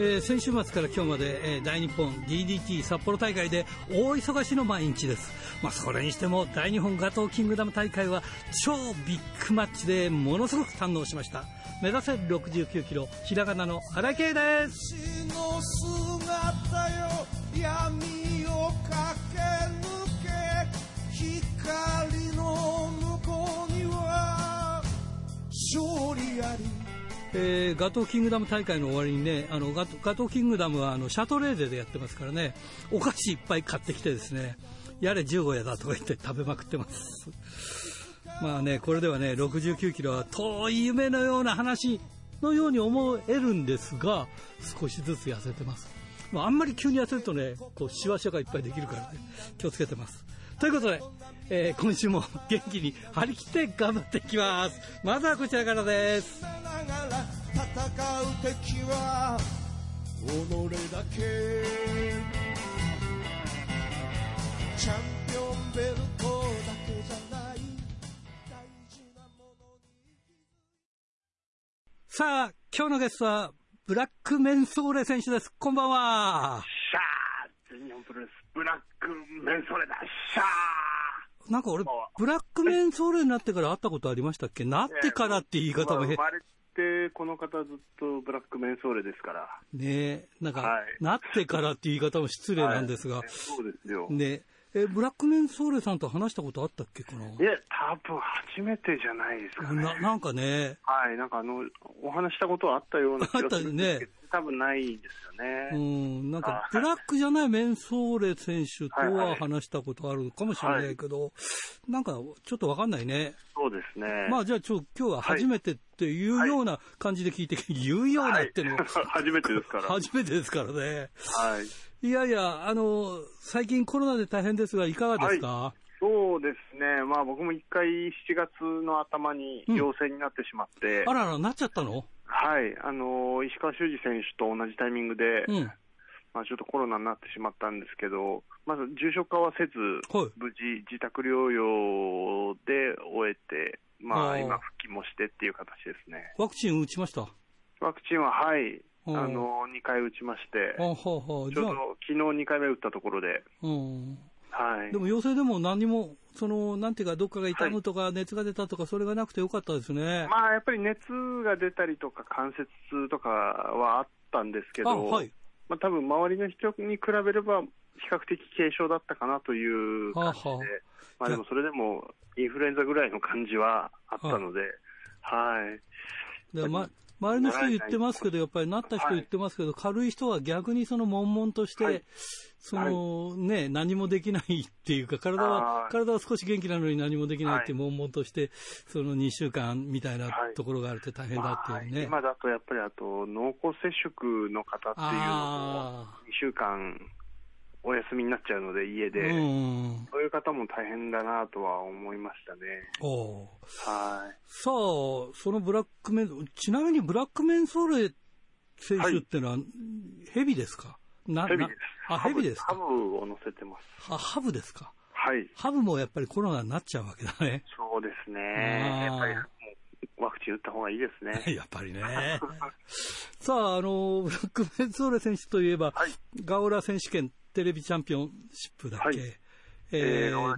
えー、先週末から今日まで、えー、大日本 DDT 札幌大会で大忙しの毎日です。まあ、それにしても大日本ガトーキングダム大会は超ビッグマッチでものすごく堪能しました。目指せ69キロ、ひらがなの荒井圭です。えー、ガトーキングダム大会の終わりにね、あのガトガトーキングダムはあのシャトレーゼでやってますからね、お菓子いっぱい買ってきてですね、やれ15やだとか言って食べまくってます。まあね、これではね、69キロは遠い夢のような話のように思えるんですが、少しずつ痩せてます。まあ、あんまり急に痩せるとね、こう、シワシワがいっぱいできるからね、気をつけてます。ということで、えー、今週も元気に張り切って頑張っていきます。まずはこちらからです。戦う敵は己だけチャンピオンベルトだけじゃない大事なものにさあ今日のゲストはブラックメンソーレ選手ですこんばんはシャー全日本プロレスブラックメンソーレだシャーなんか俺、ブラックメンソーレになってから会ったことありましたっけ？なってからって言い方も生まれて、この方ずっとブラックメンソーレですから。ねなんか、はい、なってからって言い方も失礼なんですが。はい、そうですよ。ねえ、ブラックメンソーレさんと話したことあったっけかな？いや、多分初めてじゃないですかね。ななんかね。はい、なんかあの、お話したことはあったような気がするんですけど、ね、多分ないんですよね。うん、なんか、ブラックじゃないメンソーレ選手とは話したことあるかもしれないけど、はいはい、なんか、ちょっとわかんないね。そうですね。まあ、じゃあ、ちょ、今日は初めてっていうような感じで聞いて、はい、言うようなってのは、初めてですから。初めてですからね。はい。いやいや、あの、最近コロナで大変ですが、いかがですか、はい。そうですね、まあ、僕も一回7月の頭に陽性になってしまって、うん、あらら、なっちゃったの？はい、あの石川修司選手と同じタイミングで、うん、まあ、ちょっとコロナになってしまったんですけど、まず重症化はせず、はい、無事、自宅療養で終えて、まあ、今、復帰もしてっていう形ですね。ワクチン打ちました？ワクチンは、はい、あの2回打ちまして、ちょうど昨日2回目打ったところで、はい、でも陽性でも何も、そのなんていうか、どっかが痛むとか、熱が出たとか、それがなくてよかったですね、まあ、やっぱり熱が出たりとか、関節痛とかはあったんですけど、はい。まあ多分周りの人に比べれば、比較的軽症だったかなという感じで、はあはあ、まあ、でもそれでもインフルエンザぐらいの感じはあったので、はい。でま周りの人言ってますけど、やっぱりなった人言ってますけど、軽い人は逆にその悶々として、そのね、何もできないっていうか、体は、体は少し元気なのに何もできないって悶々として、その2週間みたいなところがあるって大変だっていうね。今だとやっぱりあと、濃厚接触の方っていうのも、2週間お休みになっちゃうので、家で、そういう方も大変だなとは思いましたね。はい、さあ、そのブラックメン、ちなみにブラックメンソーレ選手ってのは、ヘビですか？ヘビです。あ、ヘビですか？ハブを乗せてます。あ、ハブですか？はい。ハブもやっぱりコロナになっちゃうわけだね。そうですね。やっぱりワクチン打った方がいいですね。やっぱりね。さあ、あの、ブラックメンソーレ選手といえば、はい、ガオラ選手権テレビチャンピオンシップだっけ、はい、えー、の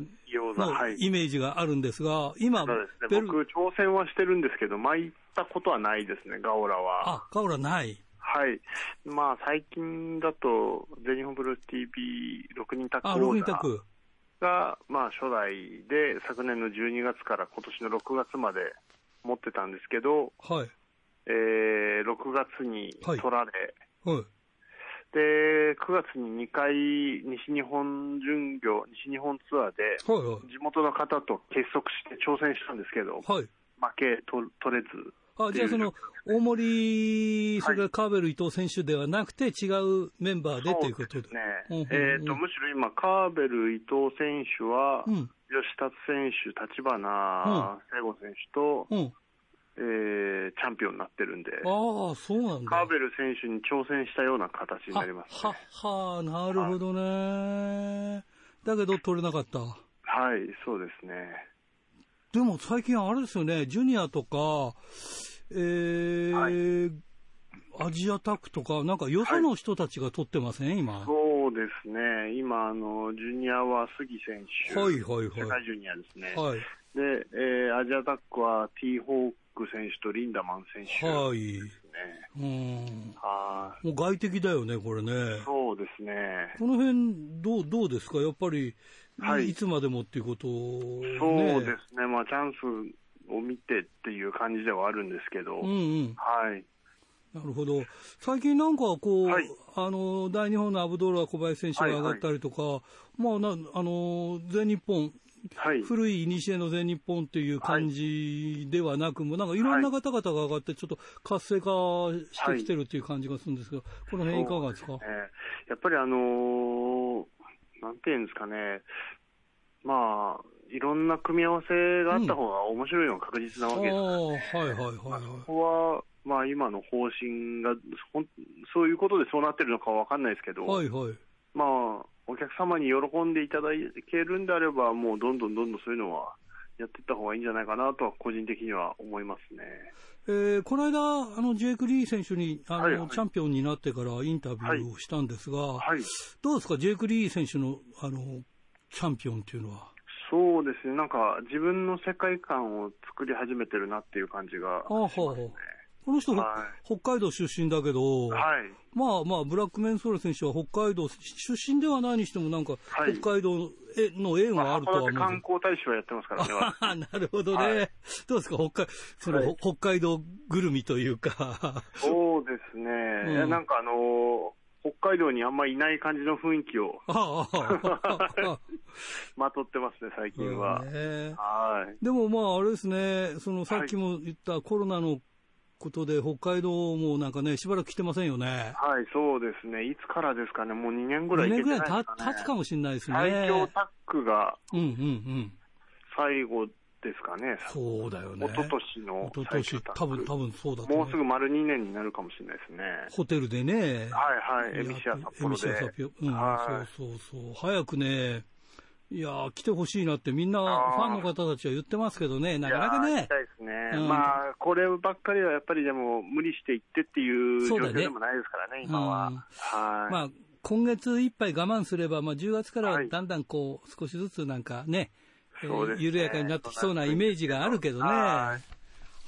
イメージがあるんですが、今、ね、僕、挑戦はしてるんですけど、巻いたことはないですね、ガオラは。あ、ガオラない。はい。まあ、最近だと、全日本ブルース TV6 人タッグオーダーが、まあ、初代で、昨年の12月から今年の6月まで持ってたんですけど、はい。えー、6月に取られ、はい、はいで、9月に2回、西日本巡業、西日本ツアーで、地元の方と結束して挑戦したんですけど、はい、負けと取れず。あじゃあ、その大森、それからカーベル伊藤選手ではなくて、違うメンバーでということで。ね、えーと、むしろ今、カーベル伊藤選手は、うん、吉達選手、立花聖吾選手と、うんえー、チャンピオンになってるんで、ああ、そうなんだ。カーベル選手に挑戦したような形になります、ね、は、は、なるほどね。だけど取れなかった。はい、そうですね。でも最近あれですよね、ジュニアとか、えー、はい、アジアタックとか、なんかよその人たちが取ってません、はい、今。そうですね。今、あの、ジュニアは杉選手。はいはいはい。世界ジュニアですね。はい。で、えー、アジアタックはティーホーク選手とリンダマン選手、ね、はい。うん。はい。もう外敵だよね、これね。そうですね。この辺、どう、どうですか？やっぱり、はい、いつまでもっていうこと、ね、そうですね。まあ、チャンスを見てっていう感じではあるんですけど。うんうん。はい。なるほど。最近なんかこう、はい、あの、大日本のアブドーラ小林選手が上がったりとか、はいはい、まあな、あの、全日本、はい、古い西の全日本という感じではなく、もなんかいろんな方々が上がって、ちょっと活性化してきてるっていう感じがするんですが、この辺いかがですか、ね、やっぱりあのー、なんていうんですかね、まあ、いろんな組み合わせがあった方が面白いのは確実なわけです、ね、うん、はいはいはい、はい、そこはまあ、今の方針が、そういうことでそうなってるのかわかんないですけど、はいはい、まあ、お客様に喜んでいただけるんであれば、もうどんどんどんどんそういうのはやっていった方がいいんじゃないかなとは、個人的には思いますね。えー、この間、あのジェイク・リー選手にあの、はいはい、チャンピオンになってからインタビューをしたんですが、はいはい、どうですか、ジェイク・リー選手のあのチャンピオンっていうのは。そうですね、なんか自分の世界観を作り始めてるなっていう感じがしますね。この人、はい、北海道出身だけど、はい、まあまあ、ブラックメンソーレ選手は北海道出身ではないにしても、なんか、北海道の縁はあるとは思う、まあ、観光大使はやってますからね。なるほどね。はい、どうですか、北海その、北海道ぐるみというか。そうですね。うん、なんかあのー北海道にあんまりいない感じの雰囲気を まとってますね、最近は。はい。でもまあ、あれですね、そのさっきも言ったコロナのことで、北海道もなんかね、しばらく来てませんよね。はい、そうですね。いつからですかね、もう2年ぐらい、ね、2年ぐらい経つかもしれないですね。最強タックが、うんうんうん。最後ですかね。そうだよね。一昨年の。一昨年、多分、多分そうだと、もうすぐ丸2年になるかもしれないですね。ホテルでね。はいはい、エミシア札幌で。エミシア札幌。うん、はい、そうそうそう。早くね、いや来てほしいなってみんなファンの方たちは言ってますけどね、なかなかね。たいですね。うん、まあ、こればっかりはやっぱりでも無理していってっていう状況でもないですからね、ね今は。うん、はい。まあ、今月いっぱい我慢すれば、まあ、10月からだんだんこう、少しずつなんかね、えー、緩やかになってきそうなイメージがあるけどね。は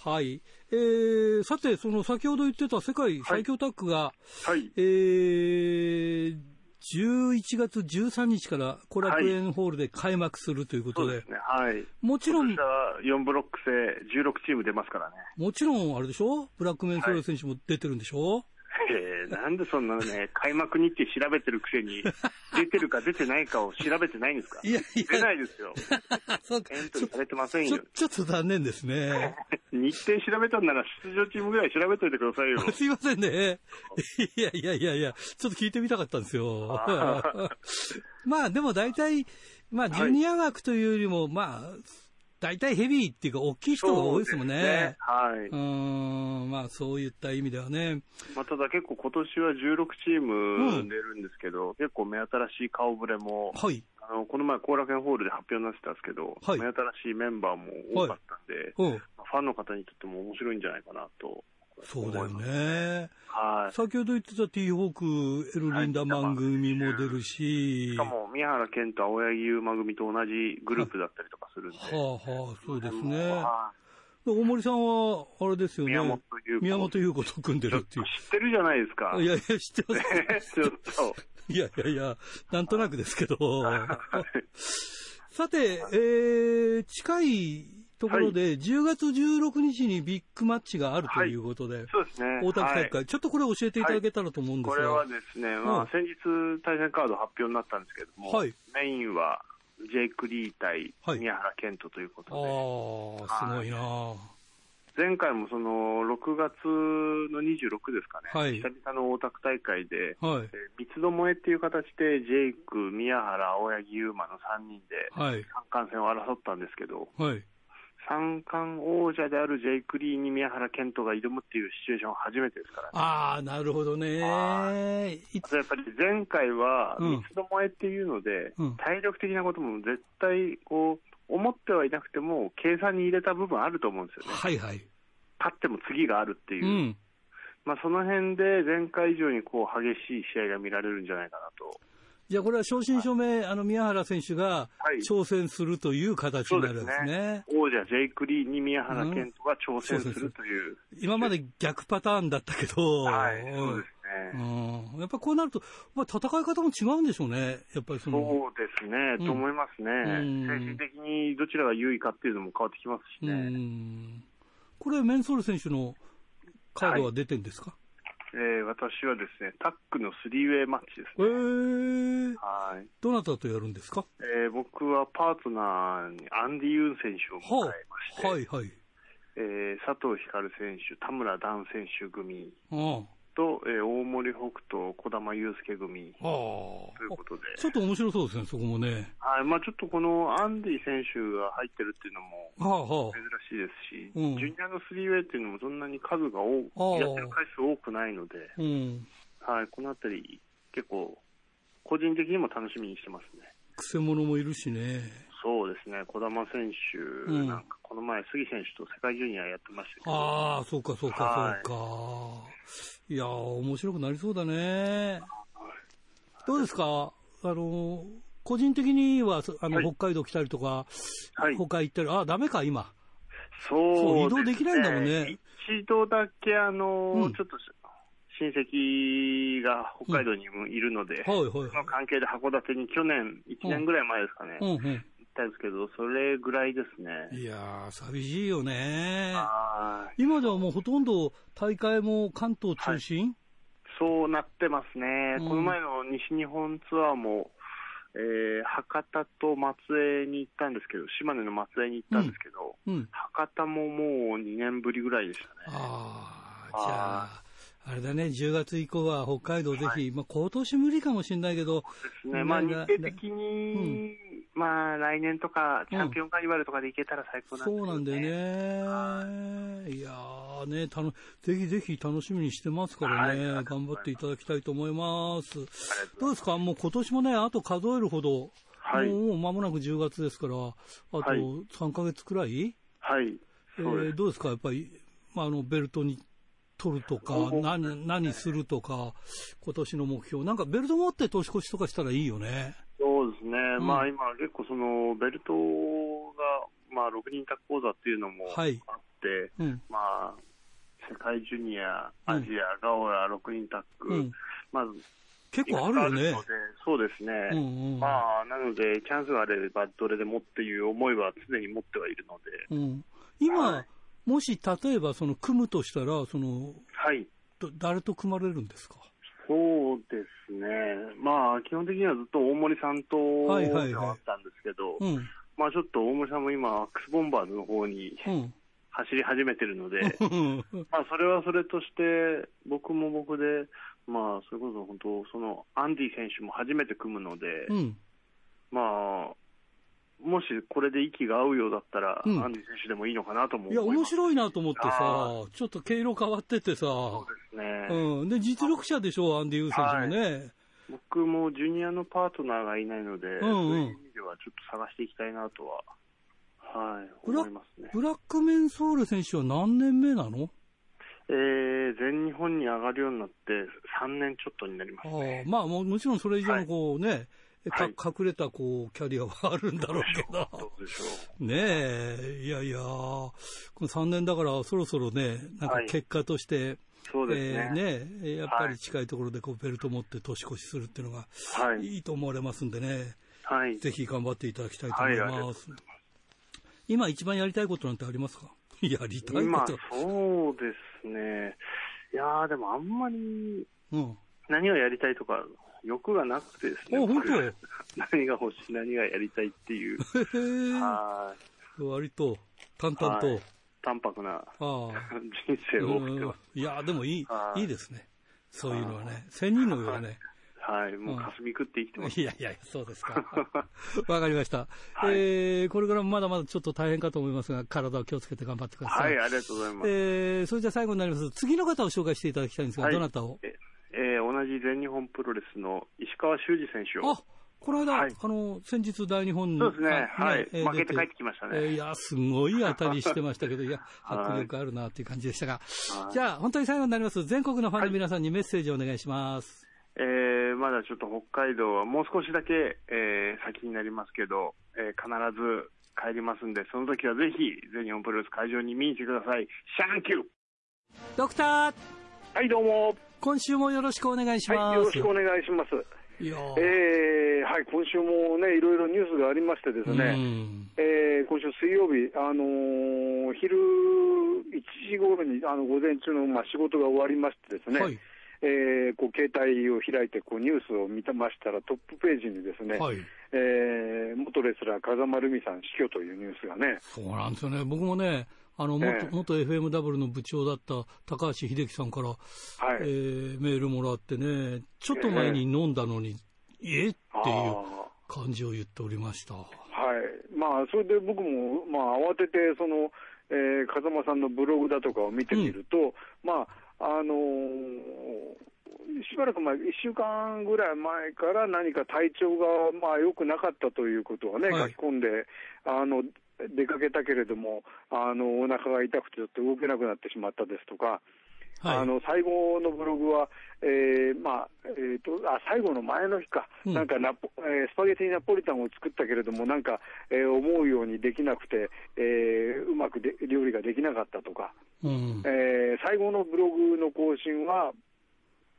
い。はい。えー、さて、その先ほど言ってた世界最強タッグが、はい、えー、11月13日から後楽園ホールで開幕するということで、はい、ね、はい、もちろん、4ブロック制16チーム出ますからね。もちろん、あれでしょ、ブラックメンソール選手も出てるんでしょ、えー、なんでそんなね、開幕日程調べてるくせに、出てるか出てないかを調べてないんですかいやいや。出ないですよ。そうか。エントリーされてませんよ。ちょっと残念ですね。日程調べたんなら出場チームぐらい調べといてくださいよ。すいませんね。いやいやいやいや、ちょっと聞いてみたかったんですよ。まあでも大体、まあジュニア枠というよりも、まあ、大体ヘビーっていうか、大きい人が多いですもんね。ねはい。うん、まあそういった意味ではね。まあただ結構今年は16チーム出るんですけど、うん、結構目新しい顔ぶれも、はい。あの、この前後楽園ホールで発表になってたんですけど、はい。目新しいメンバーも多かったんで、はい、うん、ファンの方にとっても面白いんじゃないかなとそうだよね。はい。先ほど言ってたティーホーク、エルリンダマン組も出るし、しかも、宮原健と青柳優馬組と同じグループだったりとかするんで。はあはあ、そうですね。大森さんは、あれですよね。宮本優子と組んでるっていう。知ってるじゃないですか。いやいや、知ってます。ちょっと。いやいやいや、なんとなくですけど。さて、えー、近いところで、はい、10月16日にビッグマッチがあるということで、はい、そうですね。大田大会、はい、ちょっとこれ教えていただけたらと思うんですが、これはですね、まあ、先日対戦カード発表になったんですけども、はい、メインはジェイク・リー対宮原健人ということで。ああ、すごいな前回もその6月の26ですかね、はい、久々の大田区大会で、はい、え三つどもえっていう形で、ジェイク、宮原、青柳優馬の3人で、三冠戦を争ったんですけど、はい、三冠王者であるジェイク・リーに宮原健人が挑むっていうシチュエーション初めてですからね。ああ、なるほどね。やっぱり前回は三つどもえっていうので、うん、体力的なことも絶対こう、思ってはいなくても、計算に入れた部分あると思うんですよね。はいはい。勝っても次があるっていう。うんまあ、その辺で前回以上にこう激しい試合が見られるんじゃないかなと。じゃあこれは正真正銘、あの宮原選手が挑戦するという形になるんですね。ね。王者ジェイク・リーに宮原健人が挑戦するという、うん、今まで逆パターンだったけど、はい、そうですうん、やっぱこうなると、まあ、戦い方も違うんでしょうね、やっぱりその。そうですね、うん、と思いますね、精神的にどちらが優位かっていうのも変わってきますしね。これ、メンソール選手のカードは出てるんですか、はいえー、私はですね、タックのスリーウェイマッチですね。えー、はい。どなたとやるんですか？えー、僕はパートナーにアンディ・ユン選手を迎えまして、ははいはい。えー、佐藤光選手、田村段選手組。ああと、えー、大森北斗、児玉悠介組ということで。ちょっと面白そうですね、そこもね。はい、まあちょっとこのアンディ選手が入ってるっていうのも珍しいですし、はあはあ、ジュニアのスリーウェイっていうのもそんなに数が多、やってる回数多くないので、うん、はい、このあたり結構、個人的にも楽しみにしてますね。くせ者もいるしね。そうですね、児玉選手、うん、なんかこの前、杉選手と世界ジュニアやってましたけど。ああ、そうか、そうか、はい、そうか。いやー、面白くなりそうだね。どうですか？あの、個人的には、あの、はい、北海道来たりとか、はい、他行ったり、あ、ダメか、今。そう、ね、移動できないんだもんね。一度だけ、あの、うん、ちょっと、親戚が北海道にもいるので、うん、はいはい、その関係で函館に去年、1年ぐらい前ですかね、うんうん、行ったんですけど、それぐらいですね。いやー、寂しいよね。今ではもうほとんど大会も関東中心、はい、そうなってますね、うん、この前の西日本ツアーも、えー、博多と松江に行ったんですけど、島根の松江に行ったんですけど、うん。うん、博多ももう2年ぶりぐらいでしたね。ああ、じゃあ、あれだね、10月以降は北海道ぜひ、はい、まあ今年無理かもしれないけど、そうですね、まあ日程的に、まあ来年とか、チャンピオンカーニバルとかで行けたら最高なんで、ね、そうなんだよね。い。やーね、たの、ぜひぜひ楽しみにしてますからね、はい、頑張っていただきたいと思います。どうですか？もう今年もね、あと数えるほど、はい、もう間もなく10月ですから、あと3か月くらい？はい。えー、どうですか？やっぱり、まあ、あの、ベルトに取るとか、何、何するとか、今年の目標。なんかベルト持って年越しとかしたらいいよね。そうですね。うん、まあ今結構その、ベルトが、まあ6人タッ講座っていうのもあって、はいうん、まあ、世界ジュニア、アジア、ガオラ、6人タック、うん、まず、結構あるよね。そうですね。うんうん、まあ、なので、チャンスがあればどれでもっていう思いは常に持ってはいるので。うん、今、はいもし例えばその組むとしたら、その、はい。誰と組まれるんですか？そうですね。まあ、基本的にはずっと大森さんとではあったんですけど、はいはいはいうん、まあちょっと大森さんも今、アックスボンバーズの方に、走り始めてるので、まあそれはそれとして、僕も僕で、まあそれこそ本当、そのアンディ選手も初めて組むので、うん、まあ、もしこれで息が合うようだったら、うん、アンディ選手でもいいのかなと思いや、面白いなと思ってさ、ちょっと毛色変わっててさ、そうですね。うん。で、実力者でしょ、アンディ・ユー選手もね、はい。僕もジュニアのパートナーがいないので、うんうん、そういう意味ではちょっと探していきたいなとは、はい、思いますね。ブラックメンソール選手は何年目なの？えー、全日本に上がるようになって3年ちょっとになりますね。あまあも、もちろんそれ以上のこうね、はいはい、隠れたこうキャリアはあるんだろうけど、ねえ、いやいや、この3年だから、そろそろね、なんか結果として、はいそうですね,、えー、ねやっぱり近いところでこうベルト持って年越しするっていうのが、はい、いいと思われますんでね、はい、ぜひ頑張っていただきたいと思います。はい、今一番やりたいことなんてありますか？やりたいこと。そうですね。いやでもあんまり、何をやりたいとか、欲がなくてですね。本当？何が欲しい、何がやりたいっていう。はい。割と、淡々と。淡白な人生を送ってます。いや、でもいい、いいですね。そういうのはね。仙人のようね。はい、もう霞食って生きてます。いやいや、そうですか。わかりました。はい、えー、これからもまだまだちょっと大変かと思いますが、体を気をつけて頑張ってください。はい、ありがとうございます。えー、それじゃ最後になります。次の方を紹介していただきたいんですが、はい、どなたを？えー、同じ全日本プロレスの石川修司選手を。あ、この間、はい、あの、先日大日本そうですね、はい、負けて帰ってきましたね。えー、いや、すごい当たりしてましたけど、いや、迫力あるなっていう感じでしたが、じゃあ、本当に最後になります、全国のファンの皆さんにメッセージをお願いします。はい、えー、まだちょっと北海道はもう少しだけ、えー、先になりますけど、えー、必ず帰りますんで、その時はぜひ、全日本プロレス会場に見に来てください。シャンキュードクターはい、どうも。今週もよろしくお願いします。はい、よろしくお願いします。いやえー、はい、今週もね、いろいろニュースがありましてですね、えー、今週水曜日、あのー、昼1時頃に、あの、午前中の、まあ、仕事が終わりましてですね、はい、えー、こう携帯を開いてこうニュースを見てましたら、トップページにですね、はい、えー、元レスラー、風間ルミさん死去というニュースがね。そうなんですよね。僕もね、あの元、元 FMW の部長だった高橋秀樹さんから、はい。えー、メールもらってね、ちょっと前に飲んだのに、え？えっていう感じを言っておりました。はい。まあ、それで僕も、まあ、慌てて、その、えー、風間さんのブログだとかを見てみると、うん、まあ、あのー、しばらく前、1週間ぐらい前から何か体調がまあ良くなかったということはね、はい、書き込んで、あの出かけたけれども、あのお腹が痛くてちょっと動けなくなってしまったですとか、はい、あの最後のブログは、えーまあえーと、あ最後の前の日か、うん、なんかナポ、えー、スパゲティナポリタンを作ったけれども、なんか、えー、思うようにできなくて、えー、うまくで料理ができなかったとか、うん、えー、最後のブログの更新は、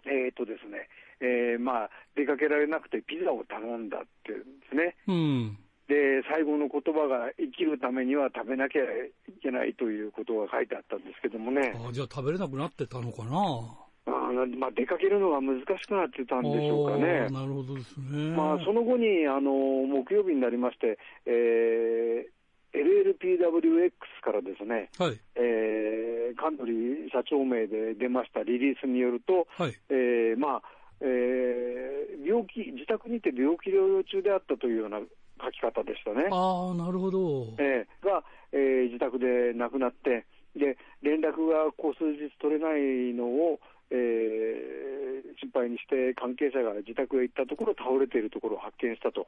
えーとですねえーまあ、出かけられなくてピザを頼んだってですね。うんで最後の言葉が生きるためには食べなきゃいけないということが書いてあったんですけどもね。あじゃあ食べれなくなってたのかな？あまあ、出かけるのが難しくなってたんでしょうかね。なるほどですね。まあ、その後に、あの、木曜日になりまして、えー、LLPWX からですね、はい、えー、カントリー社長名で出ましたリリースによると、はい、えー、まあ、えー、病気、自宅にて病気療養中であったというような書き方でしたね。ああ、なるほど。えー、が、えー、自宅で亡くなって、で、連絡がこう数日取れないのを、えー、心配にして関係者が自宅へ行ったところ、倒れているところを発見したと。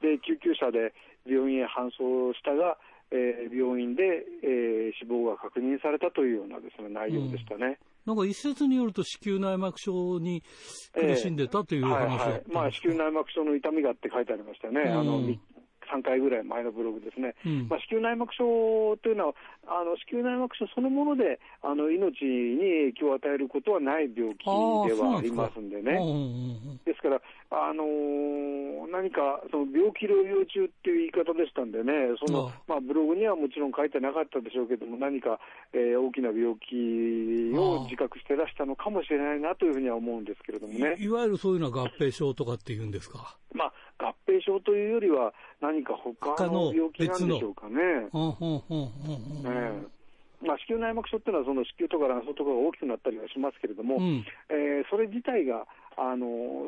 で、救急車で病院へ搬送したが、えー、病院で、えー、死亡が確認されたというようなです、ね、内容でしたね。うん、なんか一説によると、子宮内膜症に苦しんでたという話、えーはいはい、まあ、子宮内膜症の痛みがって書いてありましたね、うん、あの3回ぐらい前のブログですね、うん、まあ、子宮内膜症というのは、あの子宮内膜症そのものであの命に影響を与えることはない病気ではありますんでね。ですから、あのー、何かその病気療養中っていう言い方でしたんでね、そのまあ、ブログにはもちろん書いてなかったでしょうけども、何か、えー、大きな病気を自覚してらしたのかもしれないなというふうには思うんですけれどもね。いわゆるそういうのは合併症とかっていうんですか？まあ合併症というよりは、何か他の病気なんでしょうかね。まあ、子宮内膜症っていうのは、その子宮とか卵巣とかが大きくなったりはしますけれども、うん、えー、それ自体があの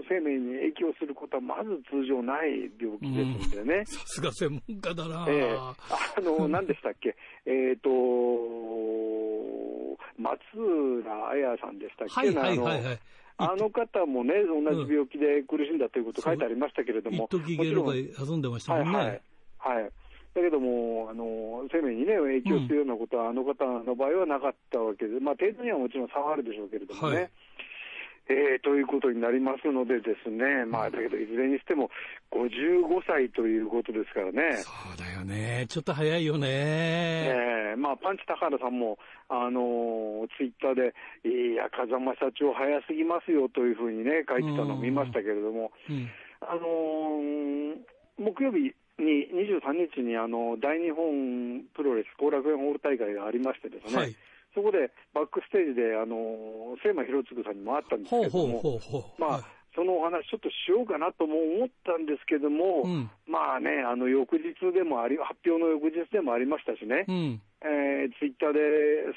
生命に影響することはまず通常ない病気ですのでね。さすが専門家だな。えー、あの、何でしたっけ、えっと、松浦綾さんでしたっけ、はいはいはいはい、あの方もね、同じ病気で苦しんだということ書いてありましたけれども、一時芸能界遊んでましたもんね。はい、はい。はい。だけども、あの生命に、ね、影響するようなことは、うん、あの方の場合はなかったわけで、まあ、程度にはもちろん差はあるでしょうけれどもね。はいえー、ということになりますのでですね、まあ、だけどいずれにしても55歳ということですからね。そうだよね。ちょっと早いよね。えー、まあ、パンチ高原さんも、あのー、ツイッターで、いや、風間社長早すぎますよというふうにね、書いてたのを見ましたけれども、うん、あのー、木曜日に23日にあの大日本プロレス後楽園ホール大会がありましてですね、はいそこでバックステージで、あの、聖間博次さんにも会ったんですけども、まあ、そのお話ちょっとしようかなとも思ったんですけども、うん、まあね、あの、翌日でもあり、発表の翌日でもありましたしね、うん、えー、ツイッターで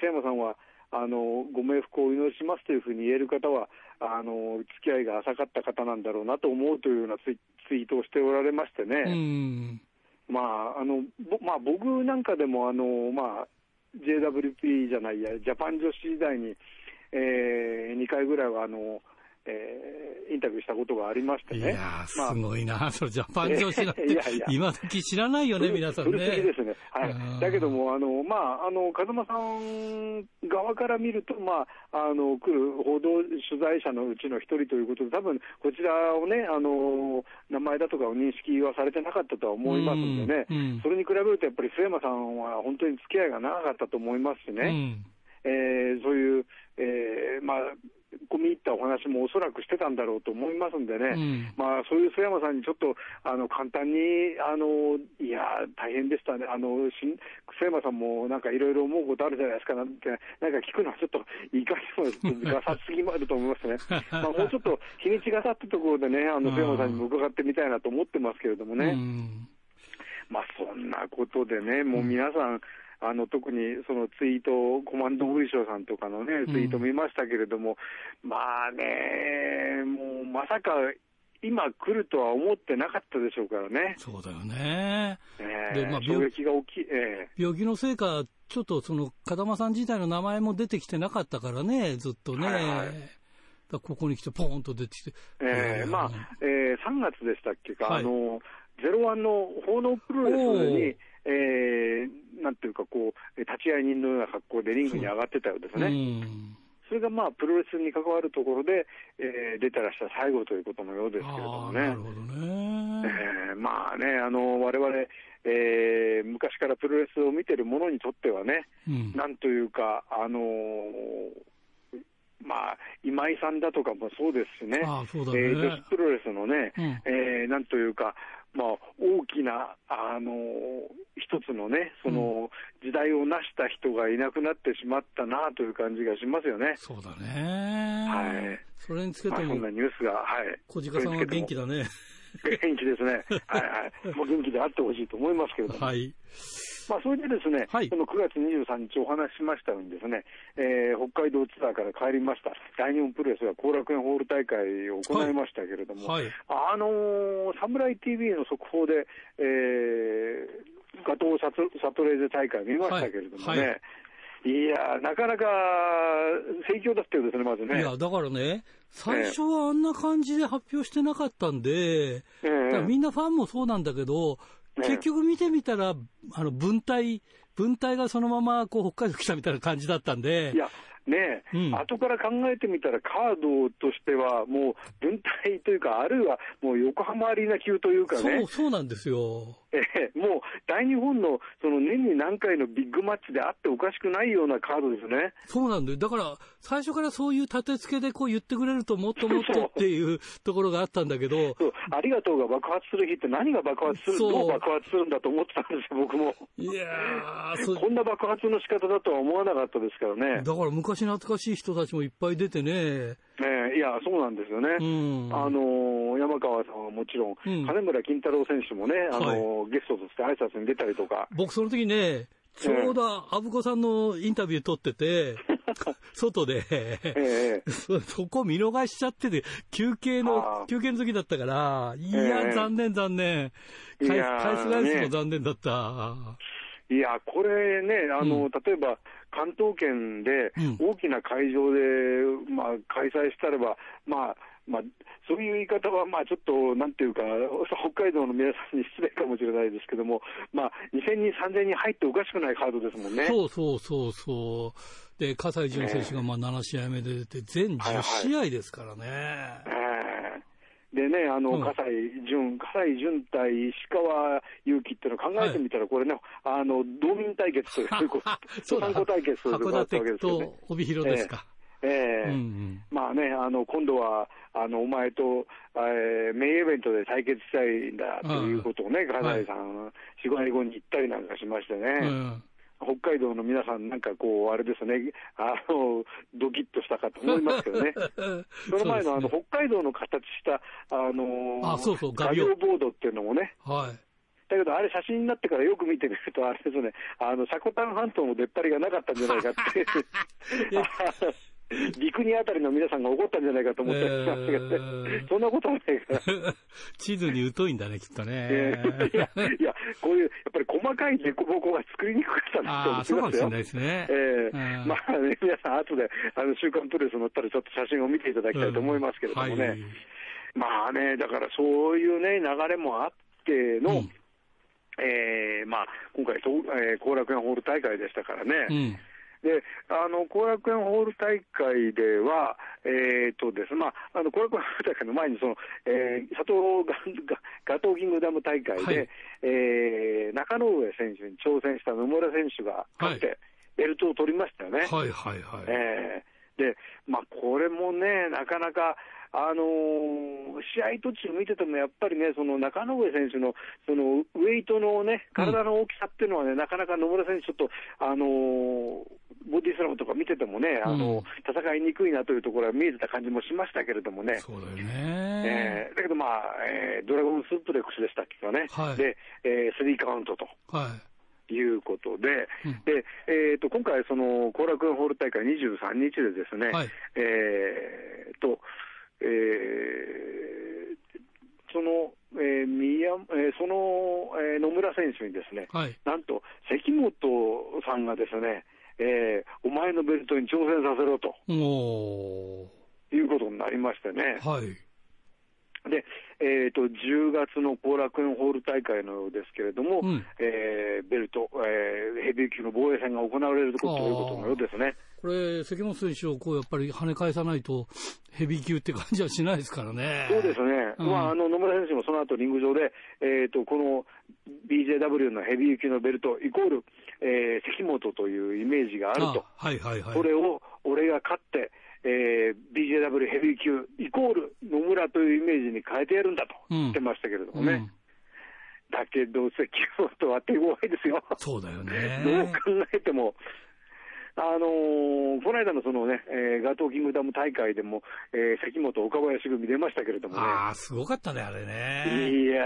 聖間さんは、あの、ご冥福をお祈りしますというふうに言える方は、あの、付き合いが浅かった方なんだろうなと思うというようなツイツイートをしておられましてね、うん、まあ、あの、まあ、僕なんかでも、あの、まあ、JWP じゃないや、ジャパン女子時代に、えー、2回ぐらいはあの、えー、インタビューしたことがありましてね。いやすごいな、まあ、それジャパン女子なんて、いやいや今時知らないよね、皆さんね。ですね。はい。だけども、あの、まあ、あの、風間さん側から見ると、まあ、あの、来る報道取材者のうちの一人ということで、多分、こちらをね、あの、名前だとかを認識はされてなかったとは思いますんでね、うんうん、それに比べると、やっぱり須山さんは本当に付き合いが長かったと思いますしね。うんえー、そういう、えー、まあ、込み入ったお話もおそらくしてたんだろうと思いますんでね、うん、まあ、そういう須山さんにちょっとあの簡単に、あのいや、大変でしたね、あの須山さんもなんかいろいろ思うことあるじゃないですか。なんて、なんか聞くのはちょっといかにもがさすぎまると思いますね、まあ、もうちょっと日にちが経ったところでね、あの須山さんにも伺ってみたいなと思ってますけれどもね。うん、まあそんなことでね、もう皆さん、あの特にそのツイート、コマンド文章さんとかのね、ツイート見ましたけれども、うん、まあね、もうまさか今来るとは思ってなかったでしょうからね。そうだよね。えー、で、まあ、病気が大きい、えー、病気のせいか、ちょっとその、風間さん自体の名前も出てきてなかったからね、ずっとね。はいはい、ここに来て、ポーンと出てきて。えー、まあ、えー、3月でしたっけか、はい、あの、ゼロワンの奉納プロレスに、えー、なんていうかこう、立ち会い人のような格好でリングに上がってたようですね。それがまあプロレスに関わるところで、えー、出たらした最後ということのようですけれどもね。なるほどね。えー、まあね、あの、我々、えー、昔からプロレスを見てる者にとってはね、うん、なんというか、あのー、まあ、今井さんだとかもそうですしね、あそうだねえー、女子プロレスのね、うん、えー、なんというか、まあ、大きな、あの一つのね、その、時代を成した人がいなくなってしまったなという感じがしますよね。そうだね。はい。それにつけても、まあ、そんなニュースが、はい。小鹿さんは元気だね。元気ですね。はいはい。もう元気であってほしいと思いますけれども。はい。まあ、それでですね、はい、この9月23日お話ししましたようにですね、えー、北海道ツアーから帰りました、大日本プロレスが後楽園ホール大会を行いましたけれども、はい。はい、あのー、サムライ TV の速報で、えー、ガトーサトレーゼ大会見ましたけれどもね、い。やなかなか盛況だったようですね、まずね。いや、だからね、最初はあんな感じで発表してなかったんで、えー、みんなファンもそうなんだけど、結局見てみたら、あの、分隊、分隊がそのままこう北海道来たみたいな感じだったんで。いや、ねえ、うん、後から考えてみたら、カードとしては、もう分隊というか、あるいはもう横浜アリーナ級というかね。そう、そうなんですよ。えー、もう大日本のその年に何回のビッグマッチであっておかしくないようなカードですね。そうなんだよ。だから、最初からそういう立て付けでこう言ってくれると、もっともっとっていうところがあったんだけど。そう、ありがとうが爆発する日って何が爆発する、どう爆発するんだと思ってたんですよ、僕も。いやー、こんな爆発の仕方だとは思わなかったですからね。だから昔懐かしい人たちもいっぱい出てね。ねいや、そうなんですよね。うん、あの山川さんはもちろん、うん、金村金太郎選手もね、あの、はい、ゲストとして挨拶に出たりとか。僕、その時ね、ちょうど阿武子さんのインタビュー撮ってて、外で、えー、そこ見逃しちゃってて、休憩の、休憩の時だったから、いや、えー、残念残念。返す返す返すも残念だった。いや、これね、あの、うん、例えば、関東圏で大きな会場で、うん、まあ、開催したらば、まあ、まあ、そういう言い方は、まあ、ちょっと、なんていうか、北海道の皆さんに失礼かもしれないですけども、まあ、2000人、3000人入っておかしくないカードですもんね。そうそうそうそう。で、葛西潤選手がまあ7試合目で出て、全10試合ですからね。はいはいでね、あの、うん、葛西潤、葛西潤対石川祐希っていうのを考えてみたら、これね、はい、あの、道民対決ということ、そう参考対決ということだったわけですよね。帯広ですか。えー、え。ーうんうん、まあね、あの、今度は、あの、お前と、えー、メインイベントで対決したいんだということをね、葛西さん、はい、4、5年後に言ったりなんかしましてね。うん北海道の皆さん、なんかこう、あれですね、あの、ドキッとしたかと思いますけどね。その前のあの、北海道の形した、あのあ、そうそう、画用ボードっていうのもね。はい。だけど、あれ写真になってからよく見てみると、あれですね、あの、シャコタン半島の出っ張りがなかったんじゃないかって。陸にあたりの皆さんが怒ったんじゃないかと思ってましたけどね、えー、そんなことはないから。地図に疎いんだね、きっとね。えー、いや、いや、こういう、やっぱり細かい凸凹が作りにくかったんだと思いますよ。そうかもしれないですね。えー、まあね、皆さん後で、あの、週刊プレス載ったらちょっと写真を見ていただきたいと思いますけれどもね。はい、まあね、だからそういうね、流れもあっての、うんえーまあ、今回、後、えー、楽園ホール大会でしたからね、うん、であの後楽園ホール大会では、えーとですまあ、あの後楽園ホール大会の前にその、えー、佐藤ガトーキングダム大会で、はい、えー、中野上選手に挑戦した野村選手が勝って、ベルトを取りましたよね。はいはいはい。えー、でまあ、これもね、なかなか、あのー、試合途中見てても、やっぱりね、その中野上選手のそのウェイトのね、体の大きさっていうのはね、うん、なかなか野村選手、ちょっと、あのー、ボディスラムとか見ててもね、あの、うん、戦いにくいなというところが見えてた感じもしましたけれどもね。そうだよね。えー、だけどまあ、えー、ドラゴンスープレックスでしたっけかね。はい、で、えー、スリーカウントと。はいいうことで、うん、でえーと、今回、その後楽園ホール大会23日でですね、はい、えーと、えー、その、えー宮えー、その、えー、野村選手にですね、はい、なんと関本さんがですね、えー、お前のベルトに挑戦させろと。いうことになりましてね。はい。で、えーと、10月の後楽園ホール大会のようですけれども、うん、えー、ベルト、えー、ヘビー級の防衛戦が行われるということのようですね。これ、関本選手をこうやっぱり跳ね返さないと、ヘビー級って感じはしないですからね。そうですね、うん、まあ、あの野村選手もその後リング上で、えーと、この BJW のヘビー級のベルトイコール、えー、関本というイメージがあると、はいはいはい、これを俺が勝って、えー、BJW ヘビー級イコール野村というイメージに変えてやるんだと言ってましたけれどもね。うんうんだけど、関本は手強いですよ。そうだよね。どう考えても、あのー、この間のそのね、えー、ガトーキングダム大会でも、えー、関本、岡林組出ましたけれどもね。ああ、すごかったね、あれね。いや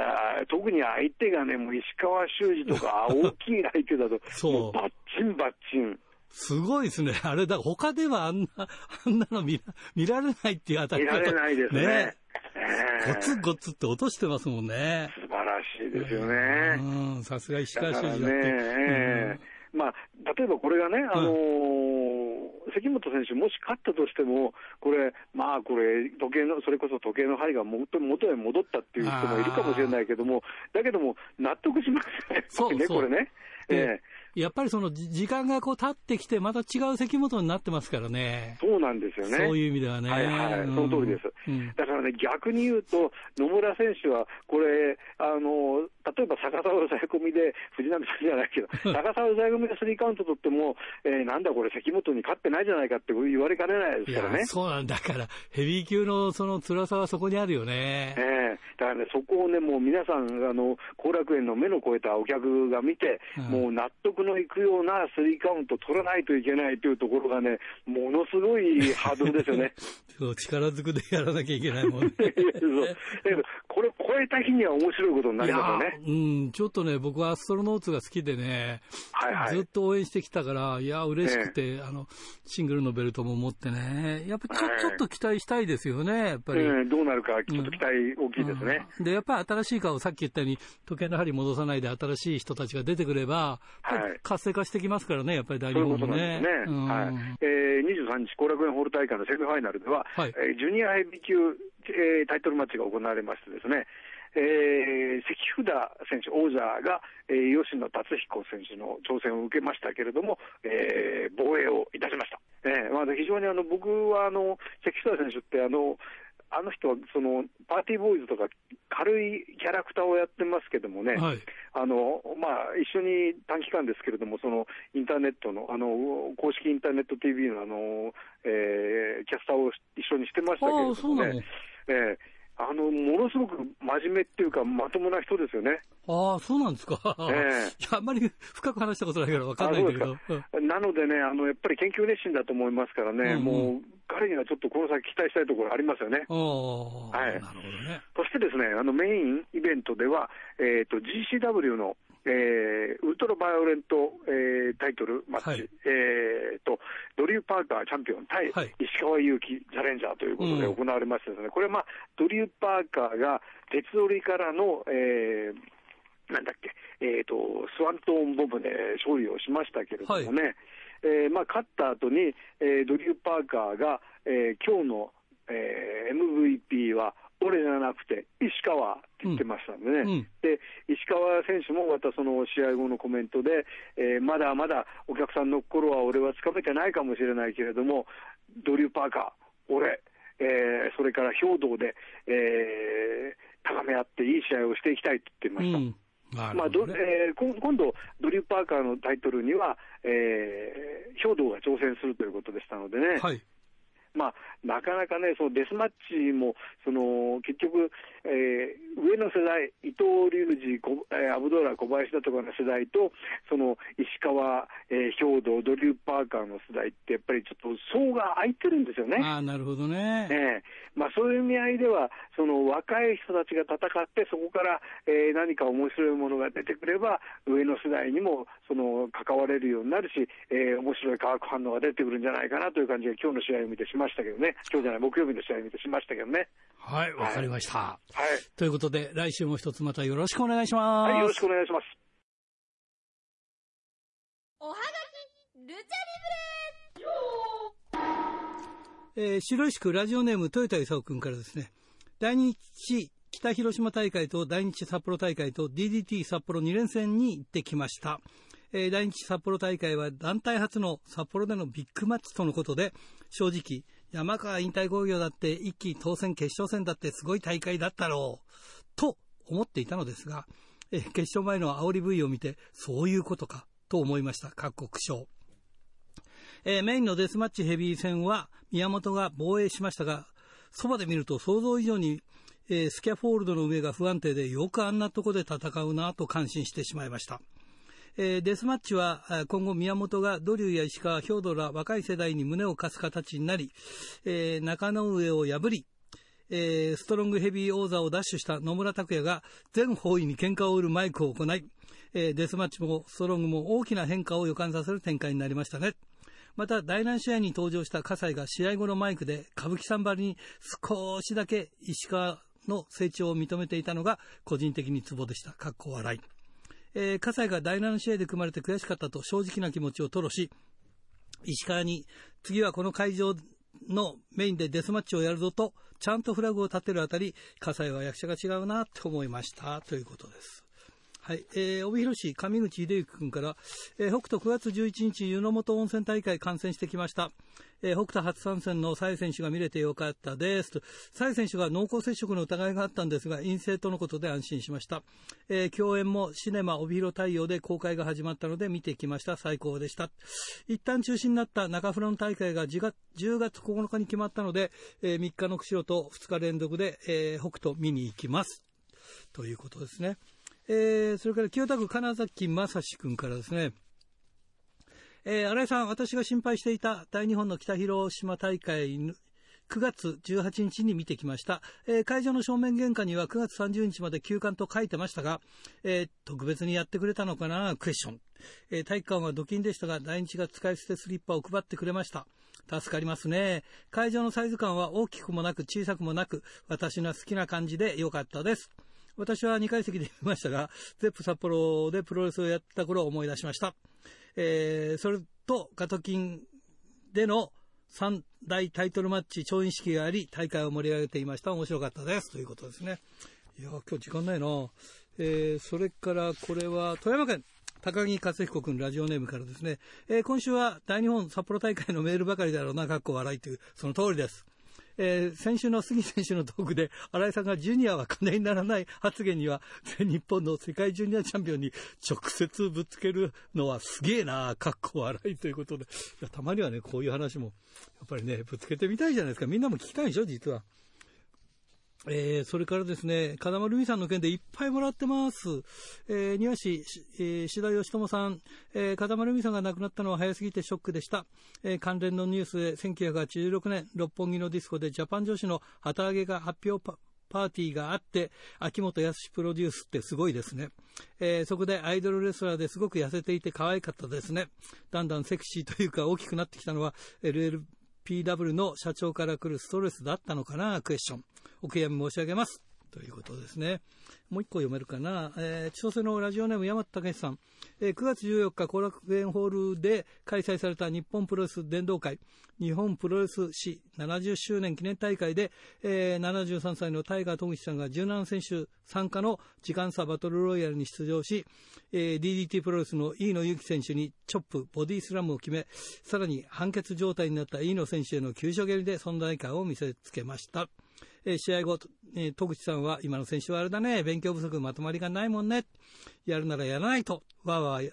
特に相手がね、もう石川修司とか、大きい相手だと、そう。バッチンバッチン。すごいですね。あれだ、他ではあんな、あんなの見見られないっていうあたり見られないですね。ねゴツゴツって落としてますもんね。素晴らしいですよね。うん、さすが石川修司だって。ね、うん、まあ、例えばこれがね、あのーうん、関本選手、もし勝ったとしても、これ、まあこれ、時計の、それこそ時計の針が元元へ戻ったっていう人もいるかもしれないけども、だけども、納得しますね、そうねこれね。ええやっぱりその時間がこう経ってきて、また違う関本になってますからね。そうなんですよね。そういう意味ではね。はいはい、その通りです。うん、だからね、逆に言うと、野村選手は、これ、あの、例えば逆さを抑え込みで、藤波さんじゃないけど、逆さを抑え込みでスリーカウント取っても、えー、なんだこれ、関本に勝ってないじゃないかって言われかねないですからね。そうなんだから、ヘビー級のその辛さはそこにあるよね。ええー、だからね、そこをね、もう皆さん、あの、後楽園の目の超えたお客が見て、うん、もう納得のいくようなスリーカウント取らないといけないというところがね、ものすごいハードルですよね。そう力ずくでやらなきゃいけないもんね。これ超えた日には面白いことになりますよね。うん、ちょっとね、僕はアストロノーツが好きでね、はいはい、ずっと応援してきたから、いや、嬉しくて、えー、あの、シングルのベルトも持ってね、やっぱちょ,、ちょっと期待したいですよね、やっぱり。うん、どうなるか、ちょっと期待大きいですね。うん、で、やっぱり新しい顔、さっき言ったように、時計の針戻さないで新しい人たちが出てくれば、はい、活性化してきますからね、やっぱり大日本もね。そういうことなんですね。はい。えー、23日、後楽園ホール大会のセミファイナルでは、はい、えー、ジュニアヘビー級、えー、タイトルマッチが行われましてですね、えー、関札選手、王者が、えー、吉野達彦選手の挑戦を受けましたけれども、えー、防衛をいたしました。えーまあ、非常にあの僕はあの関札選手ってあの、あの人はそのパーティーボーイズとか軽いキャラクターをやってますけどもね、はい、あのまあ、一緒に短期間ですけれども、そのインターネットの、あの公式インターネット TV のあの、えー、キャスターを一緒にしてましたけれどもね。えーあの、ものすごく真面目っていうか、まともな人ですよね。ああ、そうなんですか。ええ ー、あんまり深く話したことないから分かんないんだけど。なのでね、あの、やっぱり研究熱心だと思いますからね、うんうん、もう、彼にはちょっとこの先期待したいところありますよね。はい。なるほどね。そしてですね、あの、メインイベントでは、えっ、ー、と、GCW の、えー、ウルトラバイオレント、えー、タイトルマッチ、はい、えー、と、ドリュー・パーカーチャンピオン対石川祐希チャレンジャーということで行われましてですね、うん、これは、まあ、ドリュー・パーカーが鉄折りからの、えー、なんだっけ、えーと、スワントーンボブで勝利をしましたけれどもね、はい、えー、まあ、勝った後に、えー、ドリュー・パーカーが、えー、今日の、えー、MVP は俺じゃなくて石川って言ってましたんでね、うん。うん、で石川選手もまたその試合後のコメントで、えー、まだまだお客さんの心は俺はつかめてないかもしれないけれども、ドリュー・パーカー、俺、えー、それから兵道で、えー、高め合っていい試合をしていきたいと言ってました。うん。まあどえー、今度、ドリュー・パーカーのタイトルには、えー、兵道が挑戦するということでしたのでね、はい、まあ、なかなかね、そのデスマッチも、その結局、えー、上の世代、伊藤隆二、えー、アブドーラ、小林だとかの世代と、その石川、えー、兵道、ドリュー・パーカーの世代って、やっぱりちょっと層が空いてるんですよね。あなるほどね。えーまあ、そういう意味合いでは、その若い人たちが戦って、そこから、えー、何か面白いものが出てくれば、上の世代にもその関われるようになるし、えー、面白い化学反応が出てくるんじゃないかなという感じが、今日の試合を見てしましたけどね、今日じゃない、木曜日の試合を見てしましたけどね。はい、わかりました。はい。ということで、来週も一つまたよろしくお願いします。はい、よろしくお願いします。おはがき、ルチャリブレえー、白石区ラジオネーム豊田勲君からですね、大日北広島大会と大日札幌大会と DDT 札幌2連戦に行ってきました。えー、大日札幌大会は団体初の札幌でのビッグマッチとのことで、正直、山川引退工業だって一気当選決勝戦だってすごい大会だったろう、と思っていたのですが、えー、決勝前の煽り V を見て、そういうことか、と思いました。各国賞。えー、メインのデスマッチヘビー戦は宮本が防衛しましたが、そばで見ると想像以上に、えー、スキャフォールドの上が不安定でよくあんなとこで戦うなと感心してしまいました。えー、デスマッチは今後宮本がドリューや石川、兵頭ら若い世代に胸を貸す形になり、えー、中野上を破り、えー、ストロングヘビー王座を奪取した野村拓也が全方位に喧嘩を売るマイクを行い、えー、デスマッチもストロングも大きな変化を予感させる展開になりましたね。また第何試合に登場した葛西が試合後のマイクで歌舞伎さんばりに少しだけ石川の成長を認めていたのが個人的にツボでした。かっこ笑い。えー、葛西が第7試合で組まれて悔しかったと正直な気持ちを吐露し、石川に次はこの会場のメインでデスマッチをやるぞと、ちゃんとフラグを立てるあたり、葛西は役者が違うなと思いましたということです。はい、えー、帯広市上口秀之君から、えー、北斗9月11日湯の本温泉大会観戦してきました。えー、北斗初参戦の蔡選手が見れてよかったですと。蔡選手が濃厚接触の疑いがあったんですが、陰性とのことで安心しました。えー、共演もシネマ帯広太陽で公開が始まったので見てきました。最高でした。一旦中止になった中村の大会が10月 ,10 月9日に決まったので、えー、3日の釧路と2日連続で、えー、北斗見に行きます。ということですね。えー、それから清田区金崎正史君からですね、えー、新井さん、私が心配していた大日本の北広島大会9月18日に見てきました、えー、会場の正面玄関には9月30日まで休館と書いてましたが、えー、特別にやってくれたのかな？クエスチョン、えー、体育館は土金でしたが大日が使い捨てスリッパを配ってくれました。助かりますね。会場のサイズ感は大きくもなく小さくもなく私の好きな感じで良かったです。私は2階席で見ましたが、ゼップ札幌でプロレスをやった頃を思い出しました。えー、それと、ガトキンでの3大タイトルマッチ調印式があり、大会を盛り上げていました。面白かったです。ということですね。いや今日時間ないなえー、それからこれは富山県高木克彦君ラジオネームからですね、えー、今週は大日本札幌大会のメールばかりだろうな、かっこ笑いという、その通りです。えー、先週の杉選手のトークで、新井さんがジュニアは金にならない発言には、全日本の世界ジュニアチャンピオンに直接ぶつけるのはすげえな、かっこ笑いということで、いやたまにはね、こういう話も、やっぱりね、ぶつけてみたいじゃないですか。みんなも聞きたいでしょ、実は。えー、それからですね、風間留美さんの件でいっぱいもらってます。えー、庭師、えー、志田義友さん、えー、風間留美さんが亡くなったのは早すぎてショックでした。えー、関連のニュースで1986年、六本木のディスコでジャパン女子の旗揚げが発表パーティーがあって、秋元康プロデュースってすごいですね。えー、そこでアイドルレスラーですごく痩せていて可愛かったですね。だんだんセクシーというか大きくなってきたのは LLPW の社長から来るストレスだったのかな、クエスチョン。お悔やみ申し上げます。ということですね。もう一個読めるかな。えー、千歳のラジオネーム山田武さん。えー、9月14日、後楽園ホールで開催された日本プロレス伝道会、日本プロレス史70周年記念大会で、えー、73歳のタイガー戸口さんが17選手参加の時間差バトルロイヤルに出場し、えー、DDT プロレスの飯野由紀選手にチョップ、ボディスラムを決め、さらに判決状態になった飯野選手への急所蹴りで存在感を見せつけました。えー、試合後、えー、戸口さんは、今の選手はあれだね、勉強不足、まとまりがないもんね、やるならやらないと、わーわー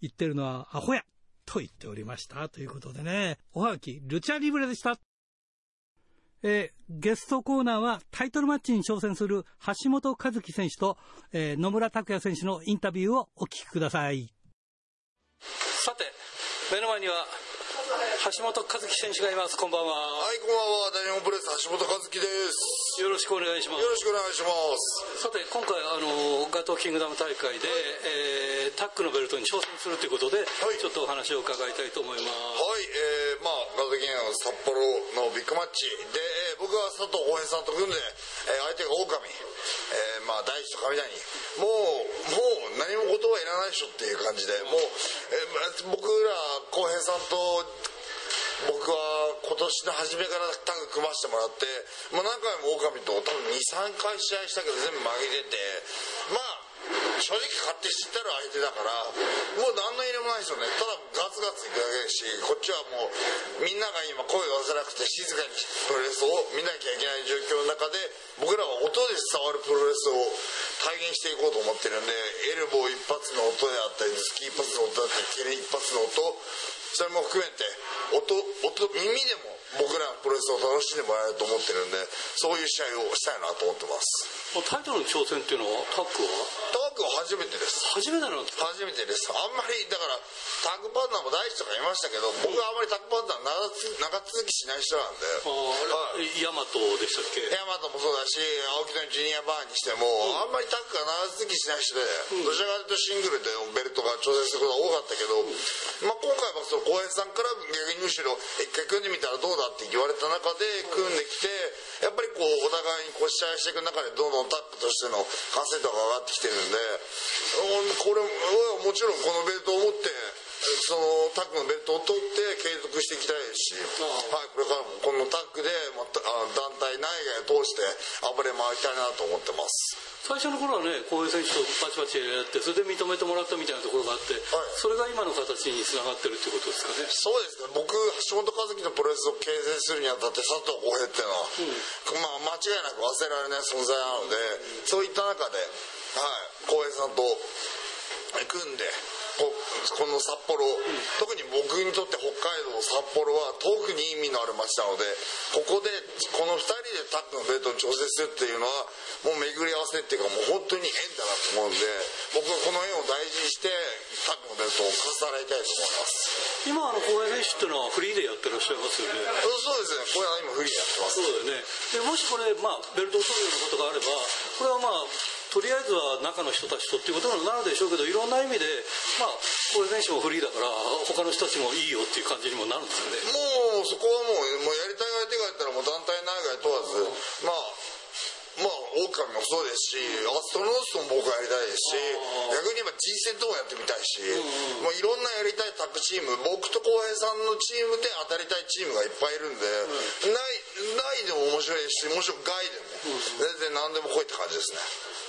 言ってるのはアホや、と言っておりました。ということでね、おはがき、ルチャリブレでした。えー、ゲストコーナーはタイトルマッチに挑戦する橋本和樹選手と、えー、野村拓也選手のインタビューをお聞きください。さて、目の前には橋本和樹選手がいます。こんばんは。はい、こんばんは。大日本プレス橋本和樹です。よろしくお願いします。よろしくお願いします。さて、今回、あの、ガトーキングダム大会で、はい、えー、タックのベルトに挑戦するということで、はい、ちょっとお話を伺いたいと思います。はい、えー、まあ、ガトーキングダム札幌のビッグマッチで、えー、僕は佐藤浩平さんと組んで、えー、相手が狼、えー、まあ、大地と神谷。もう、もう何も言葉いらないでしょっていう感じで、もう、えー、僕ら浩平さんと、僕は今年の初めからタッグ組ませてもらって、まあ、何回も狼と多分23回試合したけど全部負けててまあ正直勝手知ってる相手だからもう何の入れもないですよね。ただガツガツいくだけですしこっちはもうみんなが今声を出せなくて静かにプロレスを見なきゃいけない状況の中で僕らは音で伝わるプロレスを体現していこうと思ってるんでエルボー一発の音であったりスキー一発の音だったりキレ一発の音それも含めて音音耳でも僕らのプロレスを楽しんでもらえると思ってるんでそういう試合をしたいなと思ってます。タイトルの挑戦っていうのはタッグは？タッグは初めてです。初めてなんですか？初めてです。あんまりだからタッグパートナーも大事とかいましたけど僕はあんまりタッグパートナー長続きしない人なんで。ヤマトでしたっけ？ヤマトもそうだし青木のジュニアバーにしても、うん、あんまりタッグが長続きしない人で、うん、どちらかというとシングルでベルトが挑戦することが多かったけど、うん、まあ、今回はその小林さんから逆にむしろ一回組んでみたらどうだって言われた中で組んできてやっぱりこうお互いにこう試合していく中でどんどんタッグとしての完成度が上がってきてるんでこれはもちろんこのベルトを持ってそのタッグのベルトを取って継続していきたいですし、はい、これからもこのタッグでまた団体内外を通して暴れ回りたいなと思ってます。最初の頃はねこういう選手とパチパチやってそれで認めてもらったみたいなところがあって、はい、それが今の形につながってるってことですかね。そうですね。僕橋本和樹のプロレスを形成するにあたって佐藤浩平っていうのは、うん、まあ間違いなく忘れられない存在なので、うん、そういった中で浩、はい、平さんと組んでこの札幌、特に僕にとって北海道札幌は特に意味のある街なのでここでこの2人でタッグのベルトに調整するっていうのはもう巡り合わせっていうかもう本当に縁だなと思うんで僕はこの縁を大事にしてタッグのベルトを重ねたいと思います。今あの小林選手っていうのはフリーでやってらっしゃいますよね。そうですね。小林は今フリーでやってます。そうだよね。でもしこれ、まあ、ベルトを取るようなことがあればこれはまあとりあえずは中の人たちとっていうことになるでしょうけどいろんな意味でまあこれ選手もフリーだから他の人たちもいいよっていう感じにもなるんですよね。もうそこはもうもうやりたい相手がやったらもう団体内外問わずまあまあ、オオカミもそうですし、アストロノストも僕はやりたいですし、逆に言えば G セットもやってみたいし、もういろんなやりたいタッグチーム、僕と浩平さんのチームで当たりたいチームがいっぱいいるんで、うん、ない、ないでも面白いし、もちろん外でも、全然何でも来いって感じですね。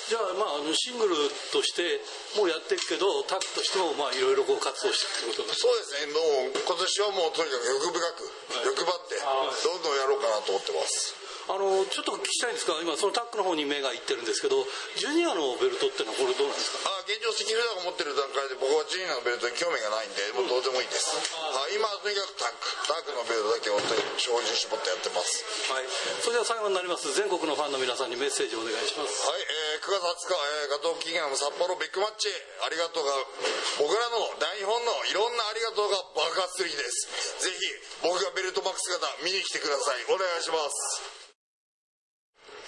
じゃあまああのシングルとしてもうやっていくけどタッグとしてもまあいろいろこう活動していくってことそうですね。もう今年はもうとにかく欲深く、欲張ってどんどんやろうかなと思ってますあのちょっと聞きたいんですが今そのタックの方に目がいってるんですけどジュニアのベルトってのはこれどうなんですか？あ現状関浦が持ってる段階で僕はジュニアのベルトに興味がないんでもうどうでもいいです、うん、あ今とにかくタックタックのベルトだけを精進絞ってやってます。はい。それでは最後になります全国のファンの皆さんにメッセージをお願いします。はい、えー、9月20日、えー、ガトーキングダム札幌ビッグマッチありがとうが僕らの大日本のいろんなありがとうが爆発する日です。ぜひ僕がベルト巻く姿見に来てください。お願いします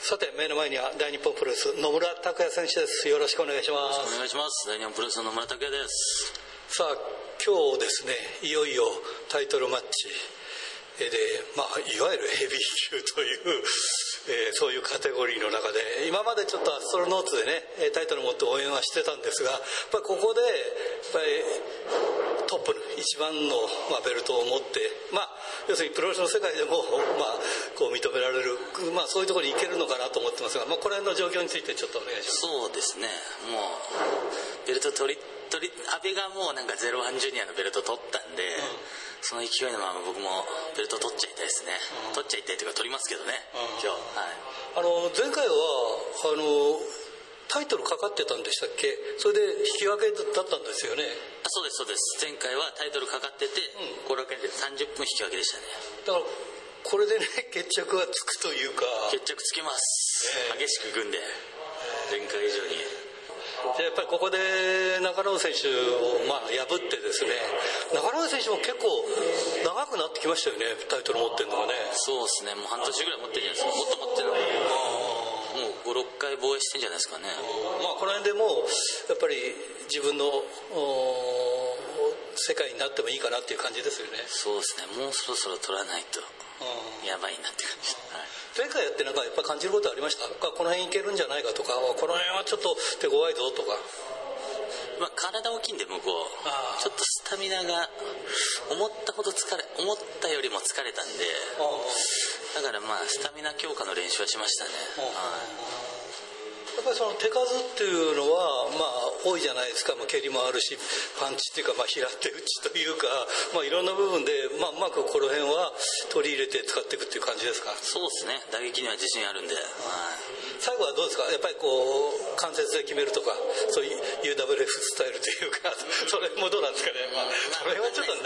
さて目の前には大日本プロレス野村拓也選手です。よろしくお願いします。お願いします。大日本プロレスの野村拓也です。さあ今日ですねいよいよタイトルマッチで、まあ、いわゆるヘビー級という、えー、そういうカテゴリーの中で今までちょっとアストロノーツでねタイトル持って応援はしてたんですがやっぱりここでやっぱりトップの一番の、まあ、ベルトを持って、まあ、要するにプロレスの世界でも、まあ、こう認められる、まあ、そういうところに行けるのかなと思ってますが、まあ、この辺の状況についてちょっとお願いします。そうですね。もうベルト取り取り安倍がもうなんかゼロワンジュニアのベルト取ったんで、うんその勢いのまま僕もベルト取っちゃいたいですね、うん、取っちゃいたいというか取りますけどね、うん、今日は。い。あの前回はあのタイトルかかってたんでしたっけ？それで引き分けだったんですよね。あそうですそうです。前回はタイトルかかってて後楽園で30分引き分けでしたね。だからこれでね 決着がつくというか。決着つけます、えー、激しく組んで前回以上に。でやっぱりここで中野選手をまあ破ってですね中野選手も結構長くなってきましたよねタイトル持ってるのがね。そうですね。もう半年ぐらい持ってるじゃないですか。もっと持ってるもう56回防衛してんじゃないですかね。まあこの辺でもうやっぱり自分の世界になってもいいかなっていう感じですよね。そうですね。もうそろそろ取らないと。やばいなって感じ、はい前回やってなんかやっぱ感じることありました？この辺いけるんじゃないかとかこの辺はちょっと手強いぞとか。まあ、体大きいんで向こうちょっとスタミナが思ったほど疲れ思ったよりも疲れたんでだからまあスタミナ強化の練習はしましたね、はいやっぱりその手数っていうのは、まあ、多いじゃないですか、まあ、蹴りもあるしパンチっていうか、まあ、平手打ちというか、まあ、いろんな部分で、まあ、うまくこの辺は取り入れて使っていくっていう感じですか？そうですね。打撃には自信あるんで、はい、最後はどうですか？やっぱりこう関節で決めるとかそういう UWF スタイルというか それもどうなんですかね、まあ、それはちょっと流れ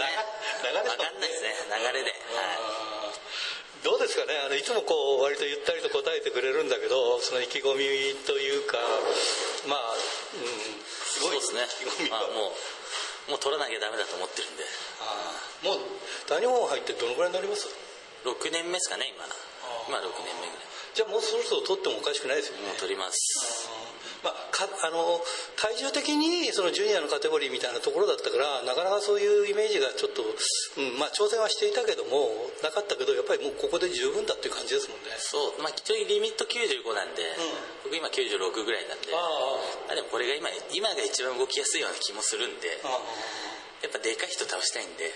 分かんないですね。流れで、はいどうですかね？あのいつもこう割とゆったりと答えてくれるんだけどその意気込みというかまあ、うん、すごいですね。意気込みはもうもう取らなきゃダメだと思ってるんで。あもう大日本入ってどのぐらいになります？6年目ですかね今。今6年目ぐらい。じゃあもうそろそろ取ってもおかしくないですよね。取りますまあ、かあの体重的にそのジュニアのカテゴリーみたいなところだったからなかなかそういうイメージがちょっと、うんまあ、挑戦はしていたけどもなかったけどやっぱりもうここで十分だっていう感じですもんね。そう。まあ一応リミット95なんで、うん、僕今96ぐらいなんであでもこれが今今が一番動きやすいような気もするんでやっぱでかい人倒したいんで。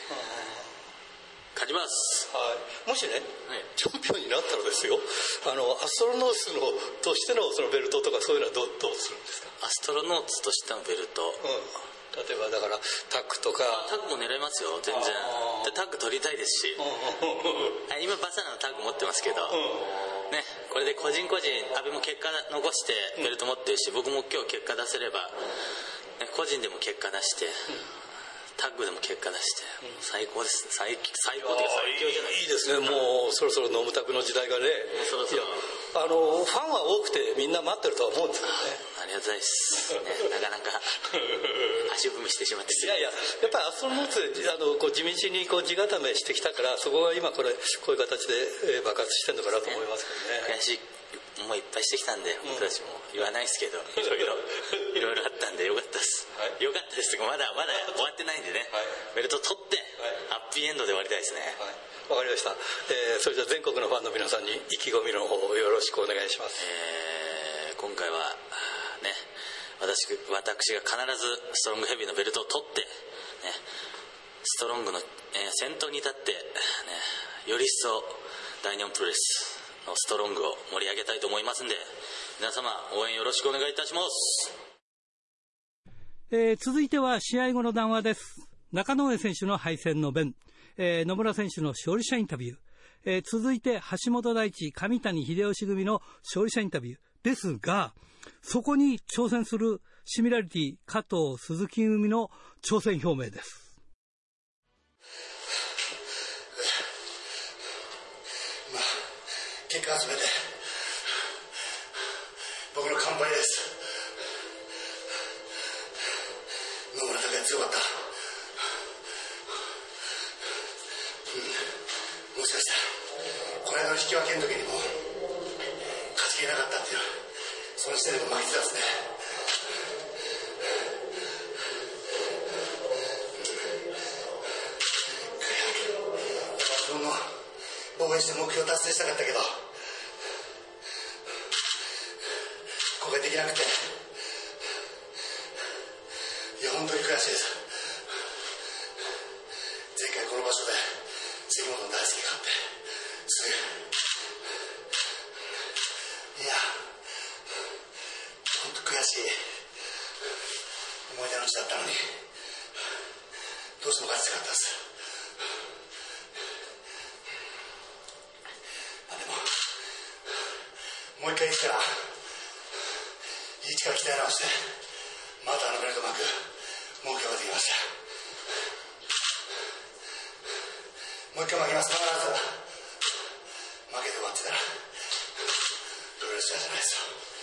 勝ちます、はい、もしね、はい、チャンピオンになったらですよ。あのアストロノーツのとしてのそのベルトとかそういうのはどどうするんですか？アストロノーツとしてのベルト、うん。例えばだからタッグとか。タッグも狙いますよ全然。でタッグ取りたいですし。今バサナのタッグ持ってますけど、ね、これで個人個人阿部も結果残してベルト持ってるし、僕も今日結果出せれば、ね、個人でも結果出して、タッグでも結果出して、最高です。最最高で最強じゃないいいですね。もうそろそろノムタクの時代がね。そろそろ。あのファンは多くてみんな待ってるとは思うんですけどね。ありがとうございます、ね、なかなか足踏みしてしまって。いやいややっぱりあそこのつあのこう地道にこう地固めしてきたからそこが今これこういう形で爆発してるのかなと思いますけどね。悔しいもういっぱいしてきたんで、僕たちも言わないですけど、いろいろ、いろいろあったんでよかったです。はい、よかったですまだ、まだ終わってないんでね、はい、ベルト取って、ハッピーエンドで終わりたいですね。わ、かりました。えー、それじゃあ全国のファンの皆さんに意気込みの方をよろしくお願いします。えー、今回は、ね、私私が必ずストロングヘビーのベルトを取って、ね、ストロングの、えー、先頭に立って、ね、より一層大日本プロレスのストロングを盛り上げたいと思いますんで皆様応援よろしくお願いいたします、えー、続いては試合後の談話です。中野上選手の敗戦の弁、えー、野村選手の勝利者インタビュー、えー、続いて橋本大地上谷秀吉組の勝利者インタビューですがそこに挑戦するシミラリティ加藤鈴木組の挑戦表明です。が全て。僕の乾杯です。野村拓哉強かった、もしかしたらこの間の引き分けの時にも勝ちきれなかったっていうその時点でも負けてたんですね。自分の防衛して目標達成したかったけどができなくていや本当に悔しい。です前回この場所で杉本の大好きがあってすいや本当悔しい。思い出の地だったのにどうしても勝ちたかったですもう一回行ったら。一から鍛え直してまたあのベルト巻く目標ができました。もう一回負きます。必ず負けて終わってたらプロレスじゃないですよ。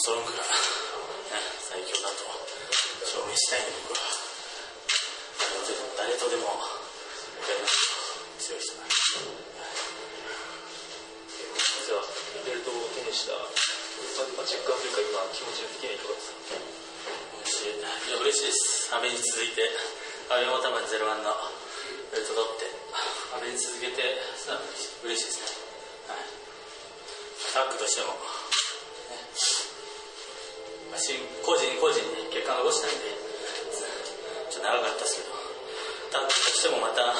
ストロングが、最強だと証明したいんで僕は誰とでも誰とでも強い人す、じゃあベルトを手にしたというか今気持ちいですか嬉しいいや嬉しいです阿部に続いて。阿部ゼロワンのベルト取って。阿部に続けて。嬉しいですね、はい、タッグとして。も個人個人に結果落ちたんで。ちょっと長かったですけど。だとしてもまた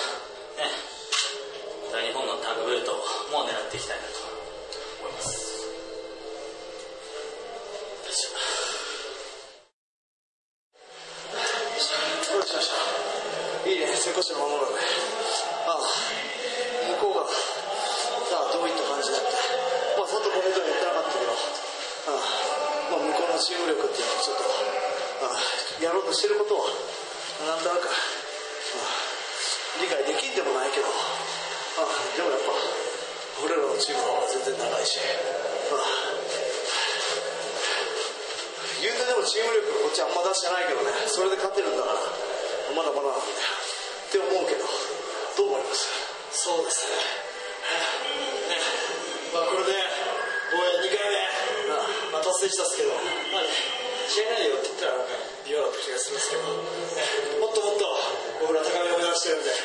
us over.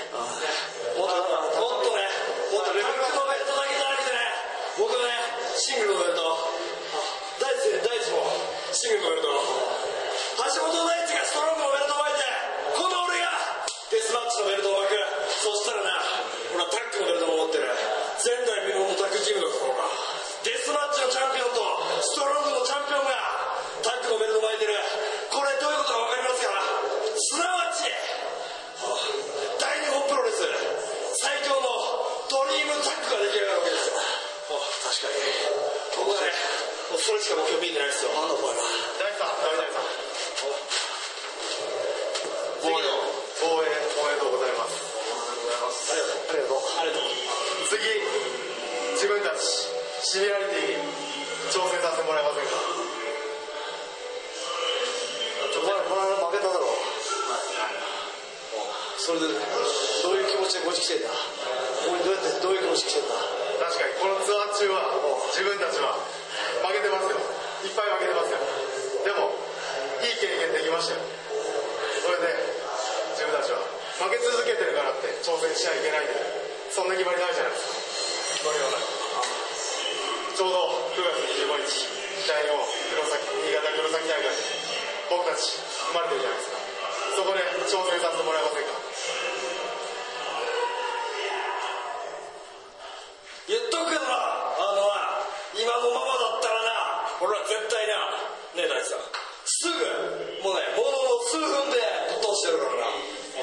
してるからな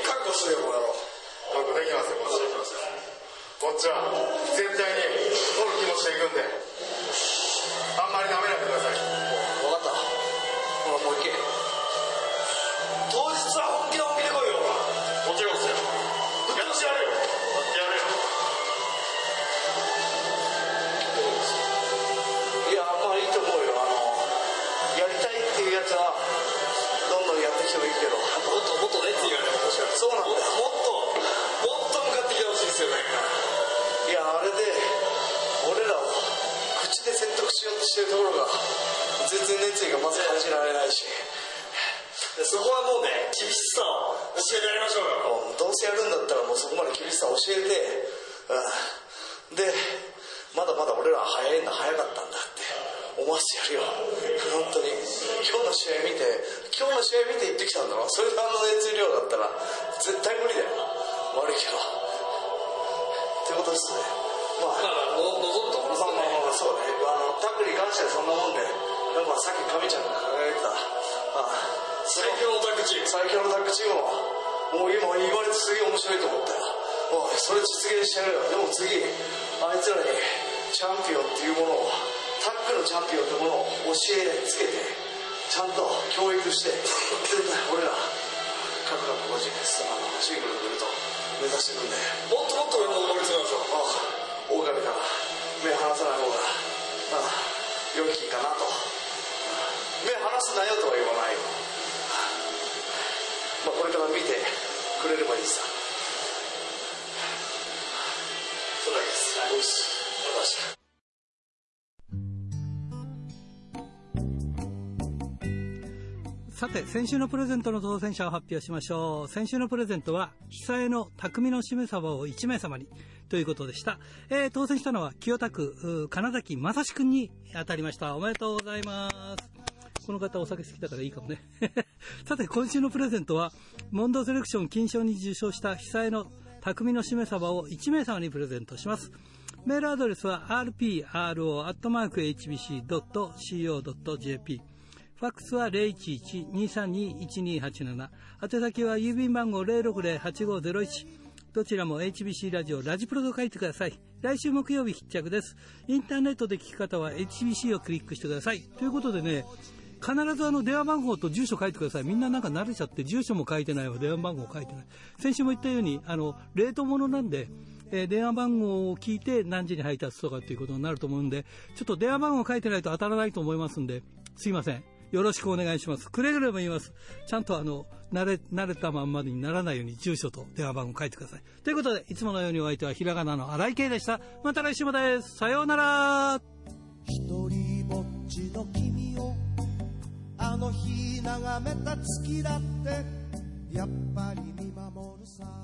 確保してるよこの野郎覚悟できますよこっちはこっちは絶対に取る気持ちでいくんで。してるところが全然熱意がまず感じられないし。そこはもうね厳しさを教えてやりましょうよ。どうせやるんだったらもうそこまで厳しさを教えて、うん、でまだまだ俺らは早いんだ早かったんだって思わせてやるよ。本当に。今日の試合見て今日の試合見て行ってきたんだろ？それであの熱量だったら絶対無理だよ。悪いけど。ってことですね。まあ。まあ望むところまあまあまあそうね。あのタックに関してはそんなもんでなんかさっき神ちゃんが輝いてたあ最強のタッグチーム。最強のタッグチームはもう。今言われてすげえ面白いと思ったよおいそれ実現してやるよでも次あいつらにチャンピオンっていう。ものをタッグのチャンピオンってものを教えつけてちゃんと教育して絶対俺ら各々個人ですあのシングルのベルト目指してくんでもっともっと上の上り詰めましょう。ああ狼から目離さない方がまあ良きかなと。目離すなよとは言わない。まあこれから見てくれればいいさ。それだけです。て、先週のプレゼントの当選者を発表しましょう。先週のプレゼントは、久江の匠のしめ鯖を1名様にということでした。えー、当選したのは、清田区、金崎正史くんに当たりました。おめでとうございます。この方お酒好きだからいいかもね。さて、今週のプレゼントは、モンドセレクション金賞に受賞した久江の匠のしめ鯖を1名様にプレゼントします。メールアドレスは rpro.hbc.co.jp ファックスは011-232-1287。宛先は郵便番号060-8501。どちらも HBC ラジオ、ラジプロと書いてください。来週木曜日必着です。インターネットで聞き方は HBC をクリックしてください。ということでね、必ずあの電話番号と住所書いてください。みんななんか慣れちゃって住所も書いてないわ、電話番号書いてない。先週も言ったように、あの、冷凍物なんで、えー、電話番号を聞いて何時に配達とかっていうことになると思うんで、ちょっと電話番号書いてないと当たらないと思いますんで、すいません。よろしくお願いします。くれぐれも言います。ちゃんとあの、慣れ、慣れたまんまにならないように住所と電話番号書いてください。ということで、いつものようにお相手はひらがなの荒井圭でした。また来週もです。さようなら。一人ぼっちの君をあの日眺めた月だってやっぱり見守るさ